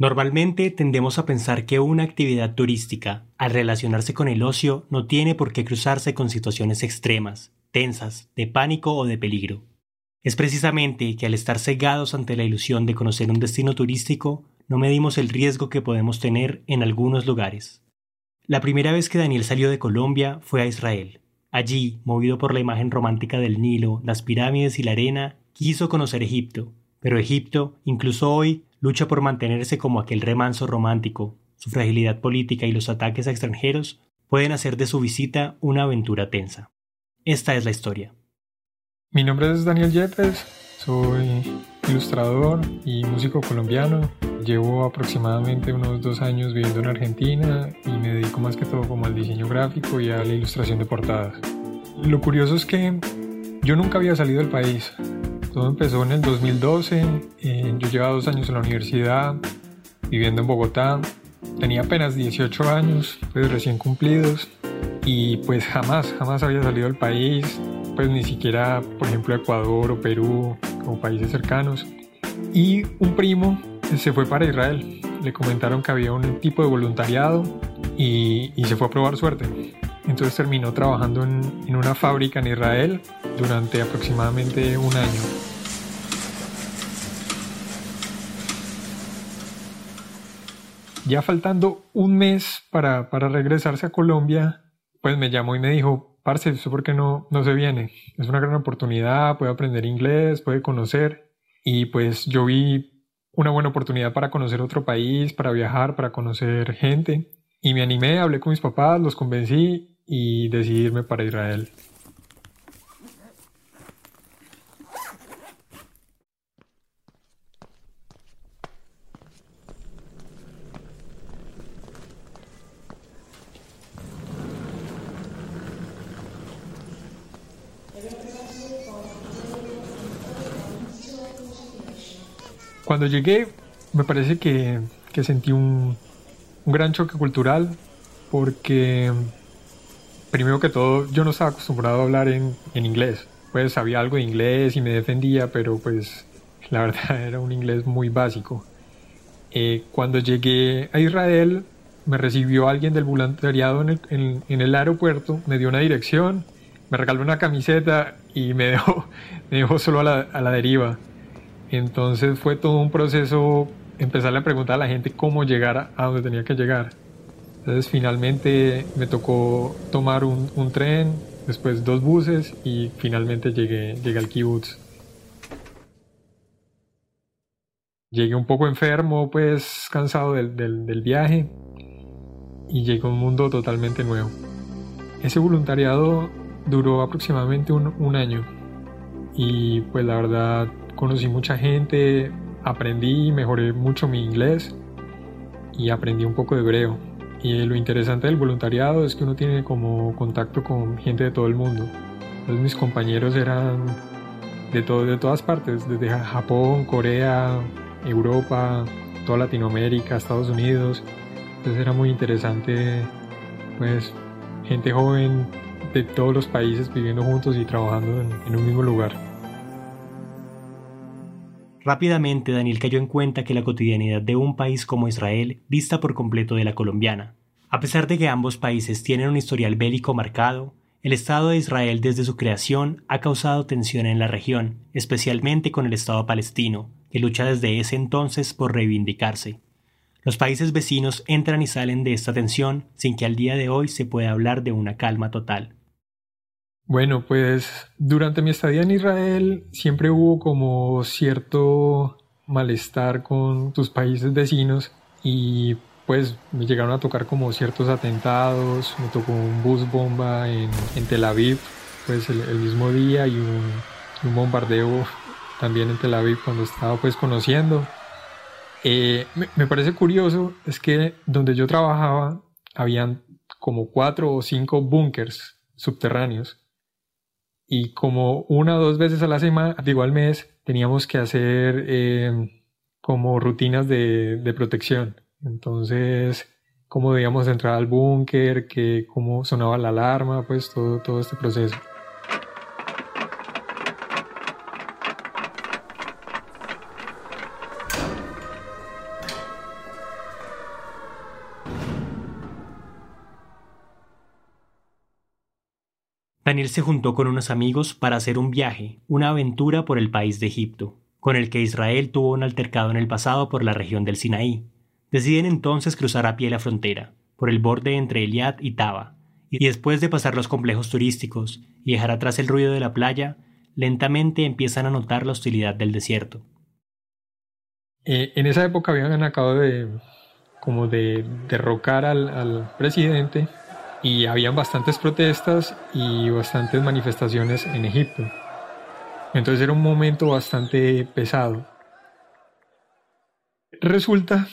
Normalmente tendemos a pensar que una actividad turística, al relacionarse con el ocio, no tiene por qué cruzarse con situaciones extremas, tensas, de pánico o de peligro. Es precisamente que al estar cegados ante la ilusión de conocer un destino turístico, no medimos el riesgo que podemos tener en algunos lugares. La primera vez que Daniel salió de Colombia fue a Israel. Allí, movido por la imagen romántica del Nilo, las pirámides y la arena, quiso conocer Egipto. Pero Egipto, incluso hoy, lucha por mantenerse como aquel remanso romántico. Su fragilidad política y los ataques a extranjeros pueden hacer de su visita una aventura tensa. Esta es la historia. Mi nombre es Daniel Yepes, soy ilustrador y músico colombiano. Llevo aproximadamente unos dos años viviendo en Argentina y me dedico más que todo como al diseño gráfico y a la ilustración de portadas. Lo curioso es que yo nunca había salido del país. Todo empezó en el 2012. Eh, yo llevaba dos años en la universidad, viviendo en Bogotá. Tenía apenas 18 años, pues recién cumplidos. Y pues jamás, jamás había salido del país. Pues ni siquiera, por ejemplo, Ecuador o Perú, como países cercanos. Y un primo se fue para Israel. Le comentaron que había un tipo de voluntariado y, y se fue a probar suerte. Entonces terminó trabajando en, en una fábrica en Israel durante aproximadamente un año. Ya faltando un mes para, regresarse a Colombia, pues me llamó y me dijo, parce, ¿eso por qué no, no se viene? Es una gran oportunidad, puede aprender inglés, puede conocer. Y pues yo vi una buena oportunidad para conocer otro país, para viajar, para conocer gente. Y me animé, hablé con mis papás, los convencí y decidí irme para Israel. Cuando llegué, me parece que, sentí un, gran choque cultural porque, primero que todo, yo no estaba acostumbrado a hablar en, inglés. Pues sabía algo de inglés y me defendía, pero pues la verdad era un inglés muy básico. Eh, cuando llegué a Israel, me recibió alguien del voluntariado en el, en el, aeropuerto, me dio una dirección, me regaló una camiseta y me dejó, me dejó solo a la, a la deriva. Entonces fue todo un proceso empezarle a preguntar a la gente cómo llegar a donde tenía que llegar. Entonces finalmente me tocó tomar un, tren, después dos buses y finalmente llegué, llegué al kibutz. Llegué un poco enfermo, pues cansado del, viaje y llegué a un mundo totalmente nuevo. Ese voluntariado duró aproximadamente un, un año y pues la verdad conocí mucha gente, aprendí mejoré mucho mi inglés y aprendí un poco de hebreo. Y lo interesante del voluntariado es que uno tiene como contacto con gente de todo el mundo. Entonces mis compañeros eran de, todo, de todas partes, desde Japón, Corea, Europa, toda Latinoamérica, Estados Unidos. Entonces era muy interesante, pues, gente joven de todos los países viviendo juntos y trabajando en un mismo lugar. Rápidamente Daniel cayó en cuenta que la cotidianidad de un país como Israel dista por completo de la colombiana. A pesar de que ambos países tienen un historial bélico marcado, el Estado de Israel desde su creación ha causado tensión en la región, especialmente con el Estado palestino, que lucha desde ese entonces por reivindicarse. Los países vecinos entran y salen de esta tensión sin que al día de hoy se pueda hablar de una calma total. Bueno, pues durante mi estadía en Israel siempre hubo como cierto malestar con tus países vecinos y pues me llegaron a tocar como ciertos atentados, me tocó un bus bomba en, Tel Aviv, pues el, mismo día y un, bombardeo también en Tel Aviv cuando estaba pues conociendo. Eh, me, parece curioso es que donde yo trabajaba habían como cuatro o cinco búnkers subterráneos y como una o dos veces a la semana, digo al mes, teníamos que hacer eh, como rutinas de, de protección. Entonces, cómo debíamos entrar al búnker, que cómo sonaba la alarma, pues todo, todo este proceso. Daniel se juntó con unos amigos para hacer un viaje, una aventura por el país de Egipto, con el que Israel tuvo un altercado en el pasado por la región del Sinaí. Deciden entonces cruzar a pie la frontera, por el borde entre Eliad y Taba, y después de pasar los complejos turísticos y dejar atrás el ruido de la playa, lentamente empiezan a notar la hostilidad del desierto. Eh, en esa época habían acabado de como de derrocar al, al presidente y habían bastantes protestas y bastantes manifestaciones en Egipto. Entonces era un momento bastante pesado. Resulta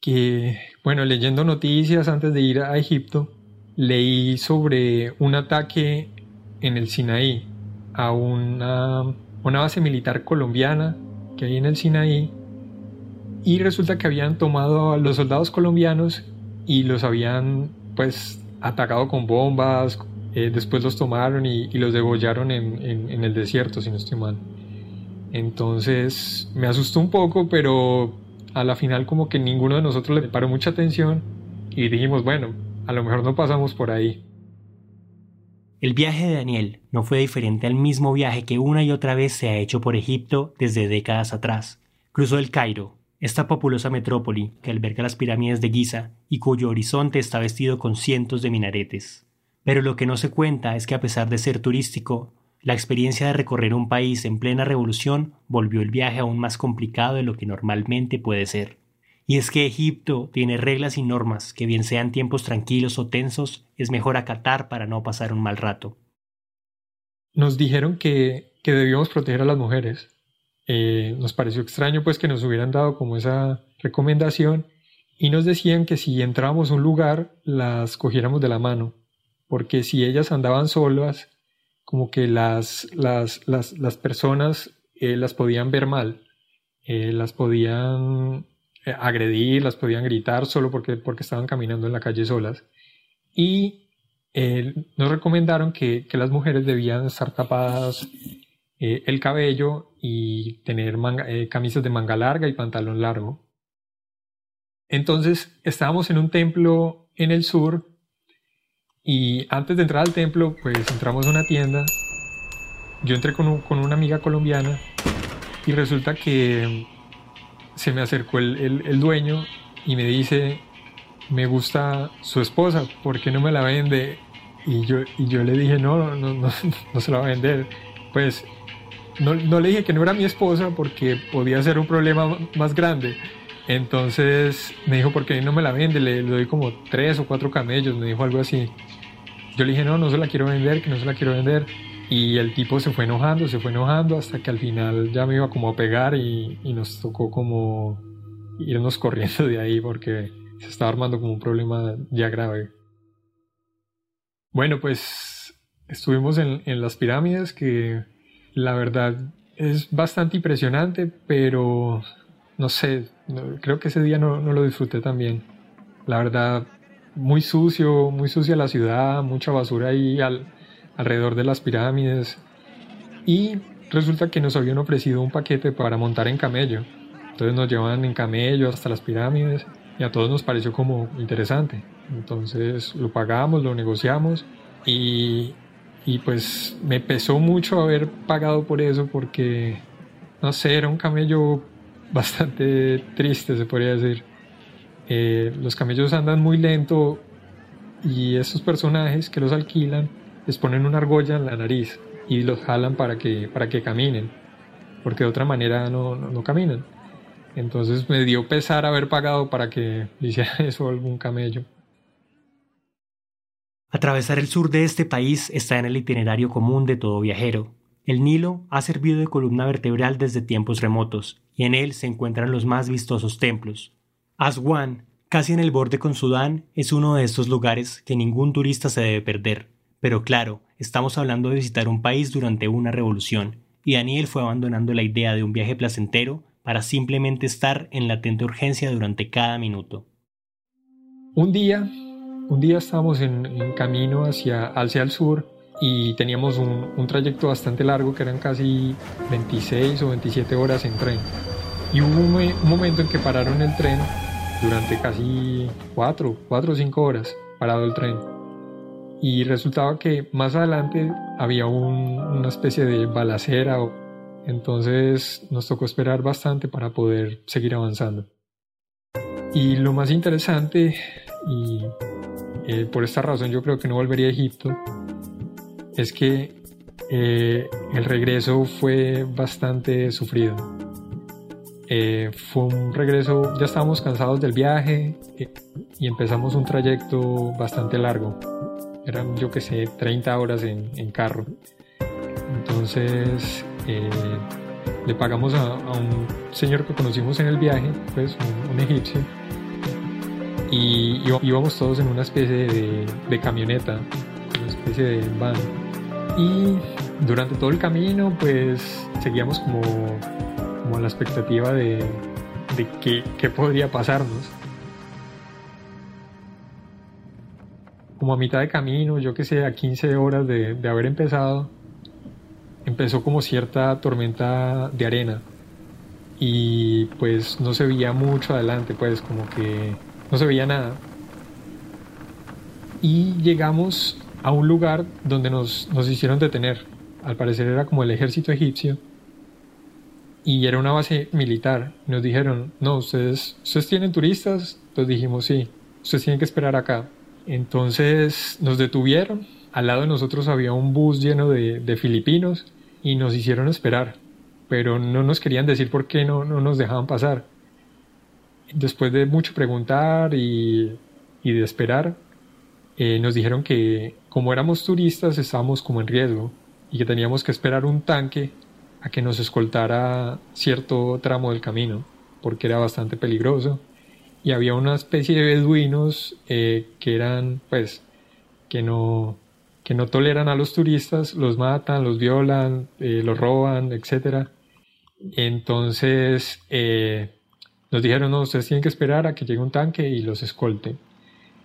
que, bueno, leyendo noticias antes de ir a Egipto, leí sobre un ataque en el Sinaí a una, una base militar colombiana que hay en el Sinaí y resulta que habían tomado a los soldados colombianos y los habían pues atacado con bombas, eh, después los tomaron y, los degollaron en, en, el desierto, si no estoy mal. Entonces me asustó un poco, pero a la final como que ninguno de nosotros le paró mucha atención y dijimos, bueno, a lo mejor no pasamos por ahí. El viaje de Daniel no fue diferente al mismo viaje que una y otra vez se ha hecho por Egipto desde décadas atrás. Cruzó el Cairo, esta populosa metrópoli que alberga las pirámides de Giza y cuyo horizonte está vestido con cientos de minaretes. Pero lo que no se cuenta es que a pesar de ser turístico, la experiencia de recorrer un país en plena revolución volvió el viaje aún más complicado de lo que normalmente puede ser. Y es que Egipto tiene reglas y normas que bien sean tiempos tranquilos o tensos, es mejor acatar para no pasar un mal rato. Nos dijeron que, que debíamos proteger a las mujeres. Eh, nos pareció extraño pues que nos hubieran dado como esa recomendación y nos decían que si entrábamos a un lugar las cogiéramos de la mano, porque si ellas andaban solas como que las, las, las, las personas eh, las podían ver mal, eh, las podían eh, agredir, las podían gritar solo porque, porque estaban caminando en la calle solas. Y nos recomendaron que, que, las mujeres debían estar tapadas el cabello y tener camisas de manga larga y pantalón largo. Entonces estábamos en un templo en el sur y antes de entrar al templo, pues entramos a una tienda. Yo entré con, una amiga colombiana y resulta que se me acercó el, dueño y me dice, me gusta su esposa, ¿por qué no me la vende? Y yo, y yo le dije, no, no, no, no se la va a vender. Pues no, le dije que no era mi esposa porque podía ser un problema más grande. Entonces me dijo, ¿por qué no me la vende? Le, le doy como tres o cuatro camellos, me dijo algo así. Yo le dije, no, no se la quiero vender, que no se la quiero vender. Y el tipo se fue enojando, se fue enojando hasta que al final ya me iba como a pegar y, nos tocó como irnos corriendo de ahí porque se estaba armando como un problema ya grave. Bueno, pues estuvimos en, las pirámides que la verdad es bastante impresionante, pero no sé, creo que ese día no, no lo disfruté tan bien. La verdad, muy sucio, muy sucia la ciudad, mucha basura ahí al, alrededor de las pirámides. Y resulta que nos habían ofrecido un paquete para montar en camello. Entonces nos llevaban en camello hasta las pirámides y a todos nos pareció como interesante. Entonces lo pagamos, lo negociamos y, y pues me pesó mucho haber pagado por eso porque, no sé, era un camello bastante triste, se podría decir. Eh, los camellos andan muy lento y estos personajes que los alquilan les ponen una argolla en la nariz y los jalan para que, para que caminen, porque de otra manera no, no, caminan. Entonces me dio pesar haber pagado para que hiciera eso algún camello. Atravesar el sur de este país está en el itinerario común de todo viajero. El Nilo ha servido de columna vertebral desde tiempos remotos, y en él se encuentran los más vistosos templos. Aswan, casi en el borde con Sudán, es uno de estos lugares que ningún turista se debe perder. Pero claro, estamos hablando de visitar un país durante una revolución, y Daniel fue abandonando la idea de un viaje placentero para simplemente estar en latente urgencia durante cada minuto. Un día un día estábamos en, camino hacia, hacia el sur y teníamos un, trayecto bastante largo que eran casi 26 o 27 horas en tren. Y hubo un, momento en que pararon el tren durante casi 4, 4 o 5 horas parado el tren. Y resultaba que más adelante había una especie de balacera, entonces nos tocó esperar bastante para poder seguir avanzando. Y lo más interesante y eh, por esta razón yo creo que no volvería a Egipto, es que eh, el regreso fue bastante sufrido. Eh, fue un regreso, ya estábamos cansados del viaje y empezamos un trayecto bastante largo. Eran, yo que sé, 30 horas en, carro. Entonces, le pagamos a, un señor que conocimos en el viaje, pues un egipcio, y íbamos todos en una especie de, camioneta, una especie de van. Y durante todo el camino pues seguíamos como, como la expectativa de, de qué, qué podría pasarnos. Como a mitad de camino, yo que sé, a 15 horas de, de haber empezado, empezó como cierta tormenta de arena y pues no se veía mucho adelante, pues como que no se veía nada. Y llegamos a un lugar donde nos, hicieron detener. Al parecer era como el ejército egipcio. Y era una base militar. Nos dijeron, no, ustedes, ustedes tienen turistas. Entonces dijimos, sí, ustedes tienen que esperar acá. Entonces nos detuvieron. Al lado de nosotros había un bus lleno de, filipinos y nos hicieron esperar. Pero no nos querían decir por qué no, no nos dejaban pasar después de mucho preguntar y, de esperar, eh, nos dijeron que como éramos turistas estábamos como en riesgo y que teníamos que esperar un tanque a que nos escoltara cierto tramo del camino porque era bastante peligroso. Y había una especie de beduinos eh, que eran pues que no que no toleran a los turistas los matan los violan eh, los roban etcétera. Entonces nos dijeron, no, ustedes tienen que esperar a que llegue un tanque y los escolte.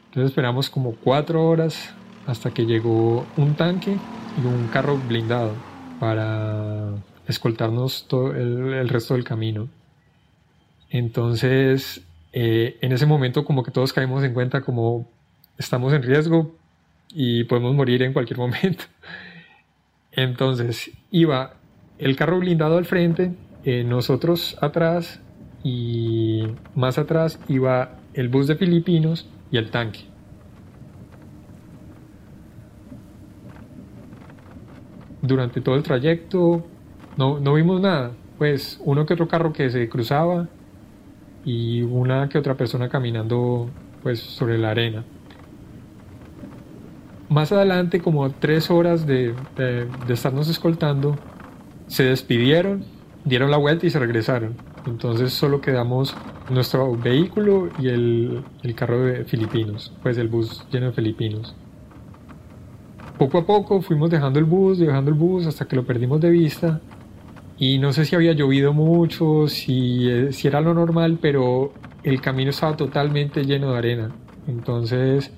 Entonces esperamos como cuatro horas hasta que llegó un tanque y un carro blindado para escoltarnos todo el, resto del camino. Entonces, eh, en ese momento como que todos caímos en cuenta como estamos en riesgo y podemos morir en cualquier momento. Entonces, iba el carro blindado al frente, eh, nosotros atrás y más atrás iba el bus de filipinos y el tanque. Durante todo el trayecto no, no vimos nada, pues uno que otro carro que se cruzaba y una que otra persona caminando pues sobre la arena. Más adelante, como tres horas de, de, de estarnos escoltando, se despidieron, dieron la vuelta y se regresaron. Entonces solo quedamos nuestro vehículo y el, carro de filipinos, pues el bus lleno de filipinos. Poco a poco fuimos dejando el bus, dejando el bus hasta que lo perdimos de vista. Y no sé si había llovido mucho, si, eh, si era lo normal, pero el camino estaba totalmente lleno de arena. Entonces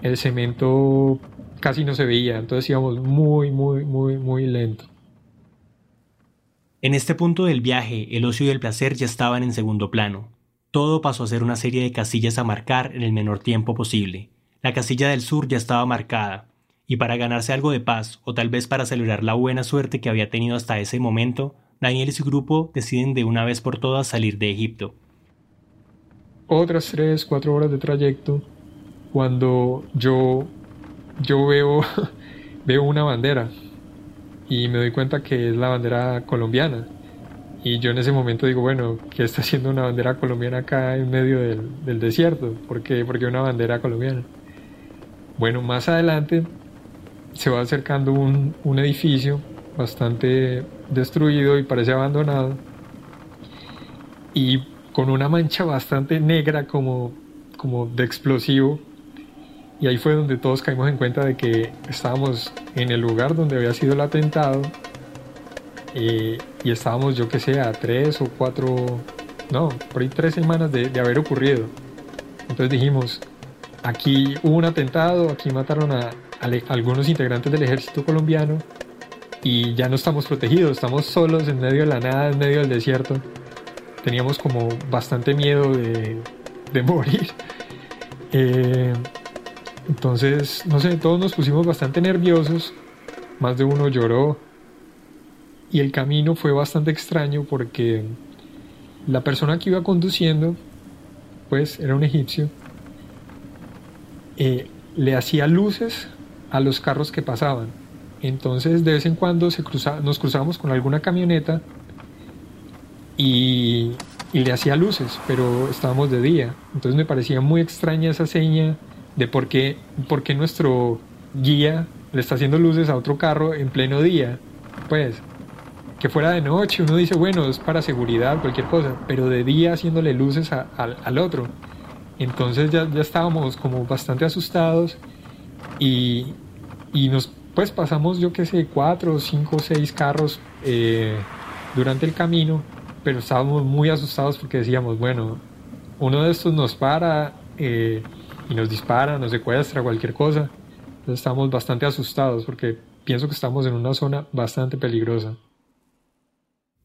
el cemento casi no se veía. Entonces íbamos muy, muy, muy, muy lento. En este punto del viaje, el ocio y el placer ya estaban en segundo plano. Todo pasó a ser una serie de casillas a marcar en el menor tiempo posible. La casilla del sur ya estaba marcada, y para ganarse algo de paz, o tal vez para celebrar la buena suerte que había tenido hasta ese momento, Daniel y su grupo deciden de una vez por todas salir de Egipto. Otras tres, cuatro horas de trayecto, cuando yo, yo veo, veo una bandera y me doy cuenta que es la bandera colombiana. Y yo en ese momento digo, bueno, ¿qué está haciendo una bandera colombiana acá en medio del, desierto? ¿Por qué? Una bandera colombiana. Bueno, más adelante se va acercando un, un edificio bastante destruido y parece abandonado. Y con una mancha bastante negra como, como de explosivo. Y ahí fue donde todos caímos en cuenta de que estábamos en el lugar donde había sido el atentado. Y estábamos, yo que sé, a tres o cuatro, no, por ahí tres semanas de, de haber ocurrido. Entonces dijimos, aquí hubo un atentado, aquí mataron a, algunos integrantes del ejército colombiano y ya no estamos protegidos, estamos solos en medio de la nada, en medio del desierto teníamos como bastante miedo de, morir. Eh, entonces, no sé, todos nos pusimos bastante nerviosos, más de uno lloró y el camino fue bastante extraño porque la persona que iba conduciendo, pues era un egipcio, eh, le hacía luces a los carros que pasaban. Entonces de vez en cuando se nos cruzábamos con alguna camioneta y, le hacía luces, pero estábamos de día. Entonces me parecía muy extraña esa seña de por qué, por qué nuestro guía le está haciendo luces a otro carro en pleno día. Pues que fuera de noche, uno dice, bueno, es para seguridad, cualquier cosa, pero de día haciéndole luces al otro. Entonces ya, ya, estábamos como bastante asustados y, y nos pues pasamos yo que sé, cuatro, cinco, seis carros eh, durante el camino pero estábamos muy asustados porque decíamos, bueno, uno de estos nos para eh, y nos dispara, nos secuestra, cualquier cosa. Entonces estamos bastante asustados porque pienso que estamos en una zona bastante peligrosa.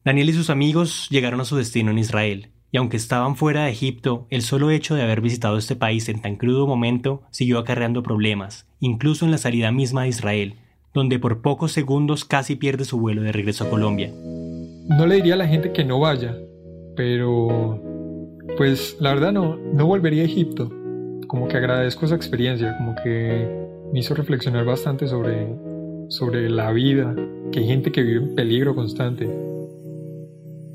Daniel y sus amigos llegaron a su destino en Israel, y aunque estaban fuera de Egipto, el solo hecho de haber visitado este país en tan crudo momento siguió acarreando problemas, incluso en la salida misma de Israel, donde por pocos segundos casi pierde su vuelo de regreso a Colombia no le diría a la gente que no vaya, pero pues la verdad no, no volvería a Egipto. Como que agradezco esa experiencia, como que me hizo reflexionar bastante sobre, sobre la vida, que hay gente que vive en peligro constante.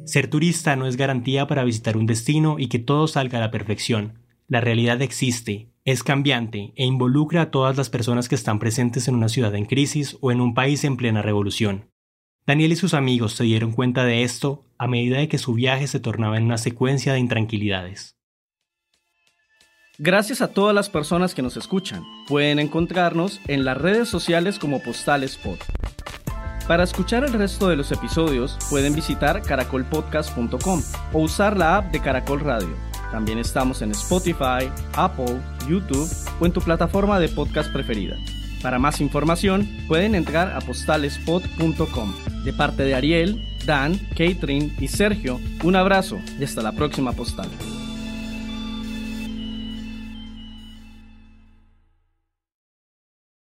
Ser turista no es garantía para visitar un destino y que todo salga a la perfección. La realidad existe, es cambiante e involucra a todas las personas que están presentes en una ciudad en crisis o en un país en plena revolución. Daniel y sus amigos se dieron cuenta de esto a medida de que su viaje se tornaba en una secuencia de intranquilidades. Gracias a todas las personas que nos escuchan. Pueden encontrarnos en las redes sociales como Postales Pod. Para escuchar el resto de los episodios pueden visitar caracolpodcast.com o usar la app de Caracol Radio. También estamos en Spotify, Apple, YouTube o en tu plataforma de podcast preferida. Para más información, pueden entrar a postalespot.com. De parte de Ariel, Dan, Catherine y Sergio, un abrazo y hasta la próxima postal.